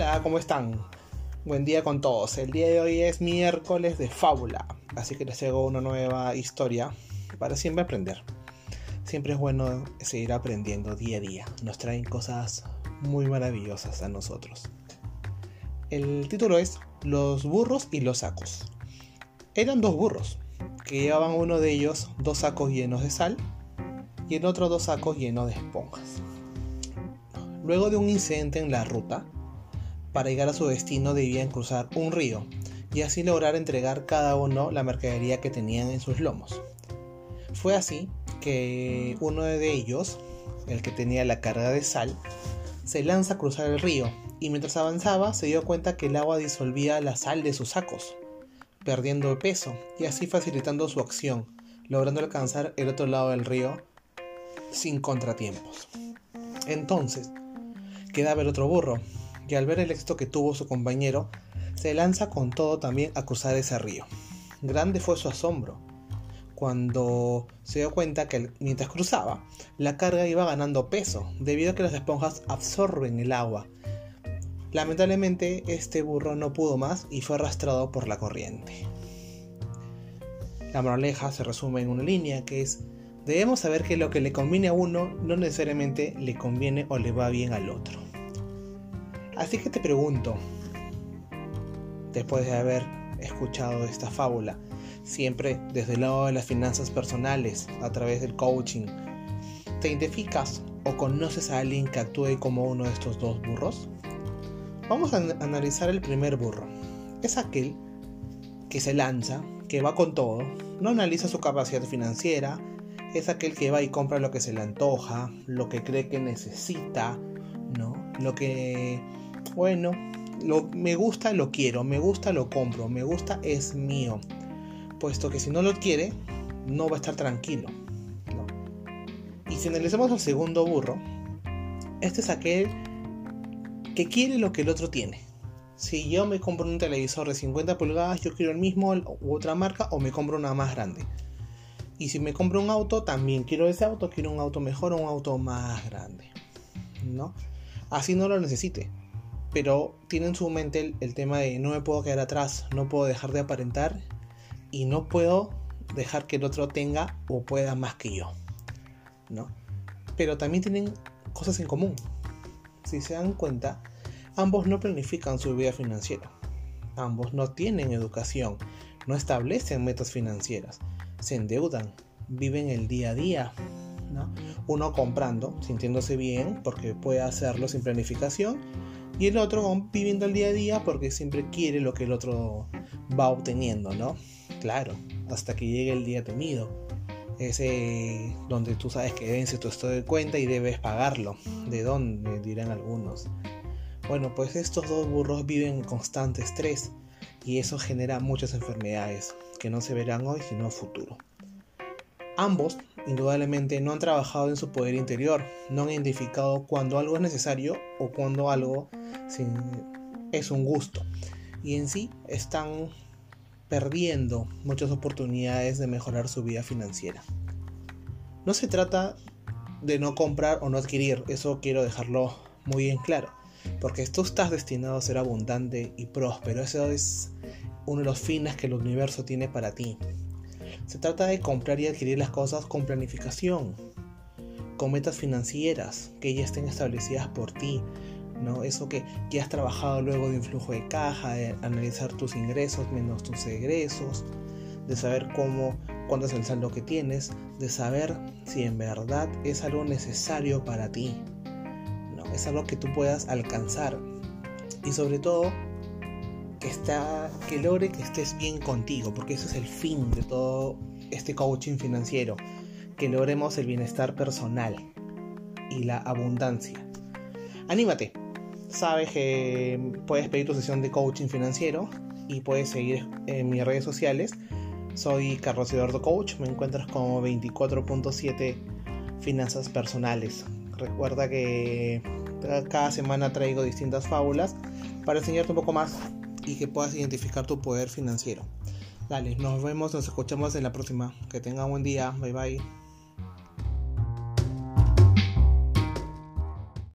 Hola, ¿cómo están? Buen día con todos. El día de hoy es miércoles de fábula, así que les hago una nueva historia para siempre aprender. Siempre es bueno seguir aprendiendo día a día. Nos traen cosas muy maravillosas a nosotros. El título es Los burros y los sacos. Eran dos burros, que llevaban uno de ellos dos sacos llenos de sal y el otro dos sacos llenos de esponjas. Luego de un incidente en la ruta, para llegar a su destino debían cruzar un río y así lograr entregar cada uno la mercadería que tenían en sus lomos. Fue así que uno de ellos, el que tenía la carga de sal, se lanza a cruzar el río y mientras avanzaba se dio cuenta que el agua disolvía la sal de sus sacos, perdiendo peso y así facilitando su acción, logrando alcanzar el otro lado del río sin contratiempos. Entonces, queda ver otro burro, y al ver el éxito que tuvo su compañero, se lanza con todo también a cruzar ese río. Grande fue su asombro cuando se dio cuenta que mientras cruzaba, la carga iba ganando peso debido a que las esponjas absorben el agua. Lamentablemente, este burro no pudo más y fue arrastrado por la corriente. La moraleja se resume en una línea que es debemos saber que lo que le conviene a uno no necesariamente le conviene o le va bien al otro. Así que te pregunto, después de haber escuchado esta fábula, siempre desde el lado de las finanzas personales, a través del coaching, ¿te identificas o conoces a alguien que actúe como uno de estos dos burros? Vamos a analizar el primer burro. Es aquel que se lanza, que va con todo, no analiza su capacidad financiera, es aquel que va y compra lo que se le antoja, lo que cree que necesita, ¿no? Lo que, bueno, me gusta, lo quiero, me gusta, lo compro, me gusta, es mío. Puesto que si no lo quiere, no va a estar tranquilo. Y si analizamos al segundo burro, este es aquel que quiere lo que el otro tiene. Si yo me compro un televisor de 50 pulgadas, yo quiero el mismo u otra marca o me compro una más grande. Y si me compro un auto, también quiero ese auto, quiero un auto mejor o un auto más grande. ¿No? Así no lo necesite. Pero tiene en su mente el, el, tema de no me puedo quedar atrás, no puedo dejar de aparentar y no puedo dejar que el otro tenga o pueda más que yo. ¿No? Pero también tienen cosas en común. Si se dan cuenta, ambos no planifican su vida financiera. Ambos no tienen educación, no establecen metas financieras se endeudan, viven el día a día. ¿no? Uno comprando, sintiéndose bien porque puede hacerlo sin planificación, y el otro viviendo el día a día porque siempre quiere lo que el otro va obteniendo, ¿no? Claro, hasta que llegue el día temido. Ese donde tú sabes que vence tu estado de cuenta y debes pagarlo. ¿De dónde? dirán algunos. Bueno, pues estos dos burros viven en constante estrés y eso genera muchas enfermedades que no se verán hoy sino futuro. Ambos, indudablemente, no han trabajado en su poder interior, no han identificado cuando algo es necesario o cuando algo es un gusto. Y en sí están perdiendo muchas oportunidades de mejorar su vida financiera. No se trata de no comprar o no adquirir, eso quiero dejarlo muy bien claro, porque tú estás destinado a ser abundante y próspero, eso es uno de los fines que el universo tiene para ti. Se trata de comprar y adquirir las cosas con planificación, con metas financieras que ya estén establecidas por ti, ¿no? Eso que ya has trabajado luego de un flujo de caja, de analizar tus ingresos menos tus egresos, de saber cómo, cuánto es el saldo que tienes, de saber si en verdad es algo necesario para ti, ¿no? Es algo que tú puedas alcanzar y sobre todo que, está, que logre que estés bien contigo, porque ese es el fin de todo este coaching financiero, que logremos el bienestar personal y la abundancia. Anímate, sabes que puedes pedir tu sesión de coaching financiero y puedes seguir en mis redes sociales. Soy Carlos Eduardo Coach, me encuentras como 24.7 finanzas personales. Recuerda que cada semana traigo distintas fábulas para enseñarte un poco más y que puedas identificar tu poder financiero. Dale, nos vemos, nos escuchamos en la próxima. Que tenga un buen día. Bye bye.